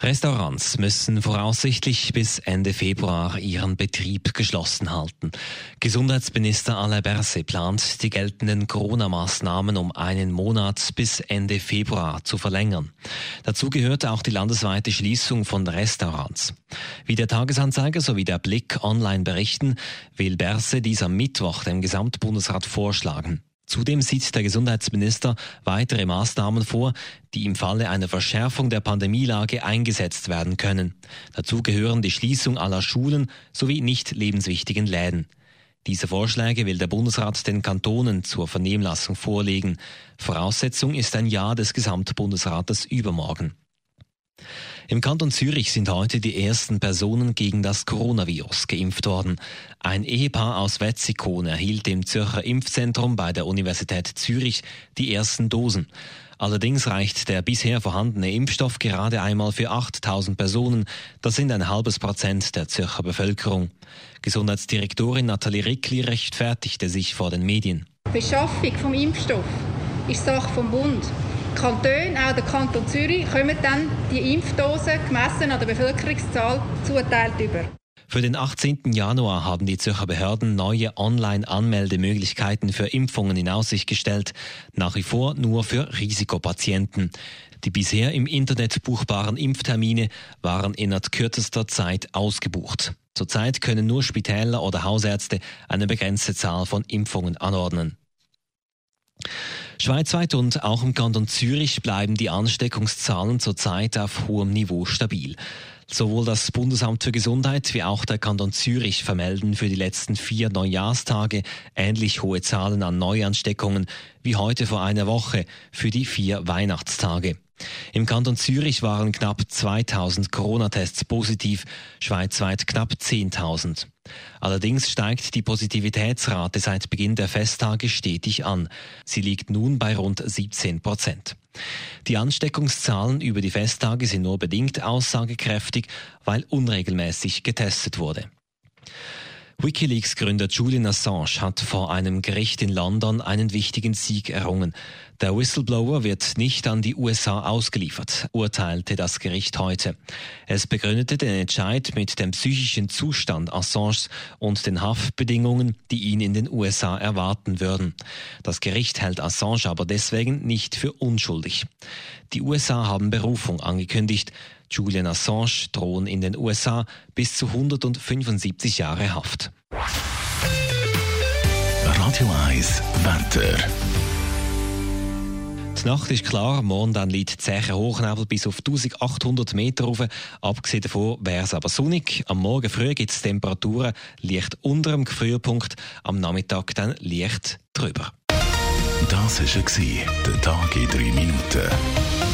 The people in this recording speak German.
Restaurants müssen voraussichtlich bis Ende Februar ihren Betrieb geschlossen halten. Gesundheitsminister Alain Berset plant, die geltenden Corona-Maßnahmen um einen Monat bis Ende Februar zu verlängern. Dazu gehört auch die landesweite Schließung von Restaurants. Wie der Tagesanzeiger sowie der Blick online berichten, will Berset dies am Mittwoch dem Gesamtbundesrat vorschlagen. Zudem sieht der Gesundheitsminister weitere Maßnahmen vor, die im Falle einer Verschärfung der Pandemielage eingesetzt werden können. Dazu gehören die Schließung aller Schulen sowie nicht lebenswichtigen Läden. Diese Vorschläge will der Bundesrat den Kantonen zur Vernehmlassung vorlegen. Voraussetzung ist ein Ja des Gesamtbundesrates übermorgen. Im Kanton Zürich sind heute die ersten Personen gegen das Coronavirus geimpft worden. Ein Ehepaar aus Wetzikon erhielt im Zürcher Impfzentrum bei der Universität Zürich die ersten Dosen. Allerdings reicht der bisher vorhandene Impfstoff gerade einmal für 8000 Personen. Das sind ein halbes Prozent der Zürcher Bevölkerung. Gesundheitsdirektorin Nathalie Rickli rechtfertigte sich vor den Medien. Beschaffung vom Impfstoff ist Sache vom Bund. Kantone, auch der Kanton Zürich, kommen dann die Impfdosen gemessen an der Bevölkerungszahl zuteilt über. Für den 18. Januar haben die Zürcher Behörden neue Online-Anmeldemöglichkeiten für Impfungen in Aussicht gestellt, nach wie vor nur für Risikopatienten. Die bisher im Internet buchbaren Impftermine waren innerhalb kürzester Zeit ausgebucht. Zurzeit können nur Spitäler oder Hausärzte eine begrenzte Zahl von Impfungen anordnen. Schweizweit und auch im Kanton Zürich bleiben die Ansteckungszahlen zurzeit auf hohem Niveau stabil. Sowohl das Bundesamt für Gesundheit wie auch der Kanton Zürich vermelden für die letzten vier Neujahrstage ähnlich hohe Zahlen an Neuansteckungen wie heute vor einer Woche für die vier Weihnachtstage. Im Kanton Zürich waren knapp 2000 Corona-Tests positiv, schweizweit knapp 10.000. Allerdings steigt die Positivitätsrate seit Beginn der Festtage stetig an. Sie liegt nun bei rund 17 Prozent. Die Ansteckungszahlen über die Festtage sind nur bedingt aussagekräftig, weil unregelmäßig getestet wurde. Wikileaks-Gründer Julian Assange hat vor einem Gericht in London einen wichtigen Sieg errungen. Der Whistleblower wird nicht an die USA ausgeliefert, urteilte das Gericht heute. Es begründete den Entscheid mit dem psychischen Zustand Assanges und den Haftbedingungen, die ihn in den USA erwarten würden. Das Gericht hält Assange aber deswegen nicht für unschuldig. Die USA haben Berufung angekündigt. Julian Assange drohen in den USA bis zu 175 Jahre Haft. Radio 1 Wetter. Die Nacht ist klar, morgen dann liegt zäher Hochnebel bis auf 1800 Meter rauf. Abgesehen davon wäre es aber sonnig. Am Morgen früh gibt es Temperaturen leicht unter dem Gefrierpunkt, am Nachmittag dann leicht drüber. Das war der Tag in 3 Minuten.